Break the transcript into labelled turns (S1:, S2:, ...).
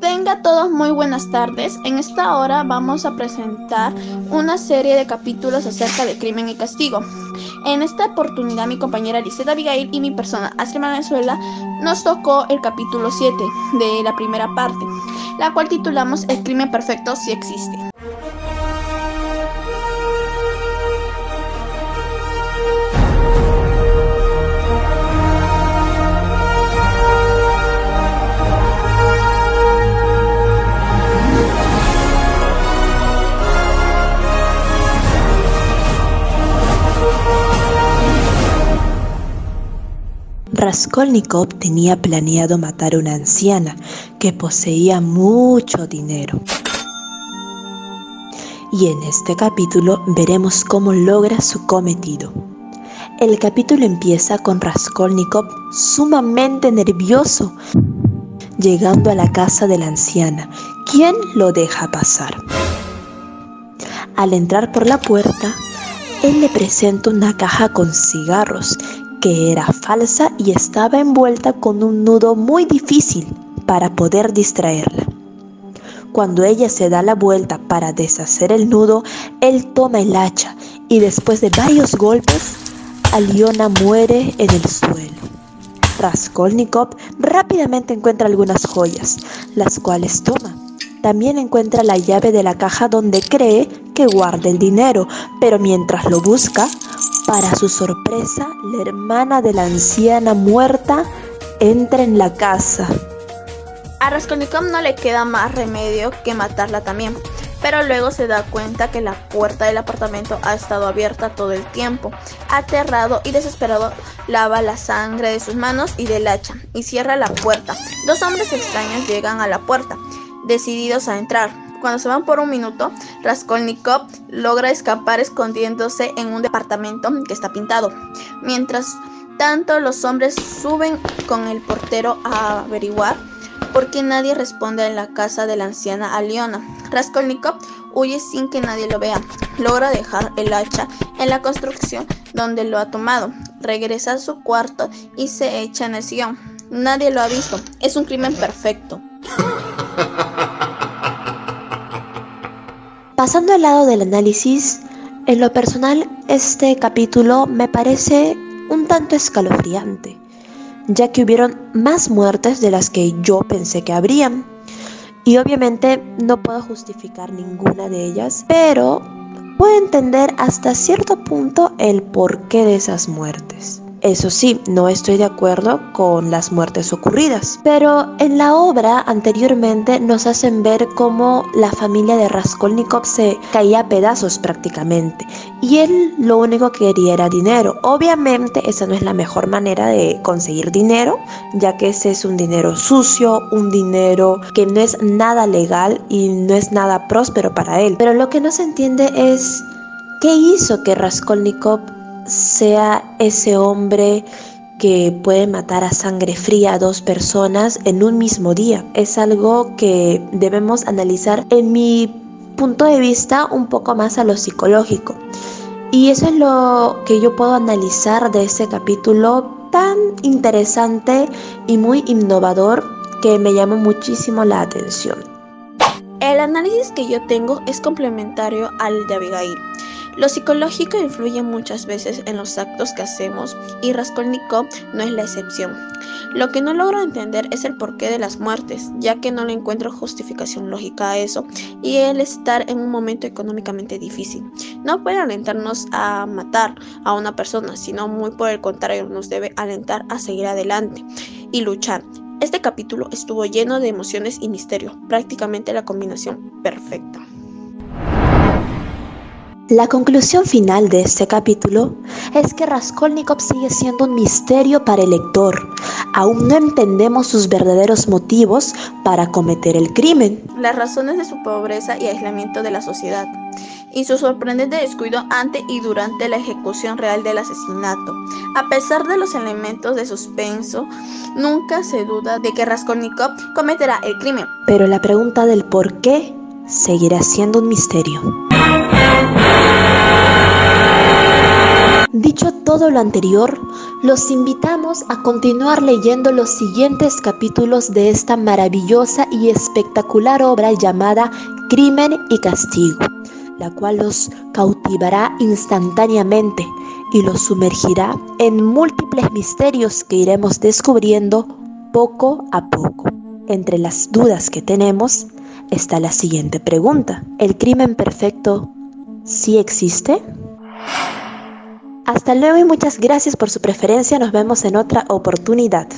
S1: Tenga todos muy buenas tardes. En esta hora vamos a presentar una serie de capítulos acerca de crimen y castigo. En esta oportunidad mi compañera Liseta Abigail y mi persona Astrid Venezuela nos tocó el capítulo 7 de la primera parte, la cual titulamos El crimen perfecto si existe.
S2: Raskolnikov tenía planeado matar a una anciana que poseía mucho dinero. Y en este capítulo veremos cómo logra su cometido. El capítulo empieza con Raskolnikov sumamente nervioso, llegando a la casa de la anciana, quien lo deja pasar. Al entrar por la puerta, él le presenta una caja con cigarros que era falsa y estaba envuelta con un nudo muy difícil para poder distraerla. Cuando ella se da la vuelta para deshacer el nudo, él toma el hacha y después de varios golpes, Aliona muere en el suelo. Raskolnikov rápidamente encuentra algunas joyas, las cuales toma. También encuentra la llave de la caja donde cree que guarda el dinero, pero mientras lo busca, para su sorpresa, la hermana de la anciana muerta entra en la casa.
S1: A Raskolnikov no le queda más remedio que matarla también, pero luego se da cuenta que la puerta del apartamento ha estado abierta todo el tiempo. Aterrado y desesperado, lava la sangre de sus manos y del hacha y cierra la puerta. Dos hombres extraños llegan a la puerta, decididos a entrar. Cuando se van por un minuto, Raskolnikov logra escapar escondiéndose en un departamento que está pintado. Mientras tanto, los hombres suben con el portero a averiguar por qué nadie responde en la casa de la anciana Aliona. Raskolnikov huye sin que nadie lo vea. Logra dejar el hacha en la construcción donde lo ha tomado. Regresa a su cuarto y se echa en el sillón. Nadie lo ha visto. Es un crimen perfecto.
S2: Pasando al lado del análisis, en lo personal este capítulo me parece un tanto escalofriante, ya que hubieron más muertes de las que yo pensé que habrían. Y obviamente no puedo justificar ninguna de ellas, pero puedo entender hasta cierto punto el porqué de esas muertes. Eso sí, no estoy de acuerdo con las muertes ocurridas, pero en la obra anteriormente nos hacen ver cómo la familia de Raskolnikov se caía a pedazos prácticamente y él lo único que quería era dinero. Obviamente esa no es la mejor manera de conseguir dinero, ya que ese es un dinero sucio, un dinero que no es nada legal y no es nada próspero para él. Pero lo que no se entiende es qué hizo que Raskolnikov sea ese hombre que puede matar a sangre fría a dos personas en un mismo día. Es algo que debemos analizar en mi punto de vista un poco más a lo psicológico. Y eso es lo que yo puedo analizar de este capítulo tan interesante y muy innovador que me llama muchísimo la atención.
S1: El análisis que yo tengo es complementario al de Abigail. Lo psicológico influye muchas veces en los actos que hacemos y Raskolnikov no es la excepción. Lo que no logro entender es el porqué de las muertes, ya que no le encuentro justificación lógica a eso y el estar en un momento económicamente difícil. No puede alentarnos a matar a una persona, sino muy por el contrario nos debe alentar a seguir adelante y luchar. Este capítulo estuvo lleno de emociones y misterio, prácticamente la combinación perfecta.
S2: La conclusión final de este capítulo es que Raskolnikov sigue siendo un misterio para el lector. Aún no entendemos sus verdaderos motivos para cometer el crimen.
S1: Las razones de su pobreza y aislamiento de la sociedad. Y su sorprendente descuido ante y durante la ejecución real del asesinato. A pesar de los elementos de suspenso, nunca se duda de que Raskolnikov cometerá el crimen.
S2: Pero la pregunta del por qué seguirá siendo un misterio. Dicho todo lo anterior, los invitamos a continuar leyendo los siguientes capítulos de esta maravillosa y espectacular obra llamada Crimen y Castigo, la cual los cautivará instantáneamente y los sumergirá en múltiples misterios que iremos descubriendo poco a poco. Entre las dudas que tenemos está la siguiente pregunta. ¿El crimen perfecto sí existe? Hasta luego y muchas gracias por su preferencia. Nos vemos en otra oportunidad.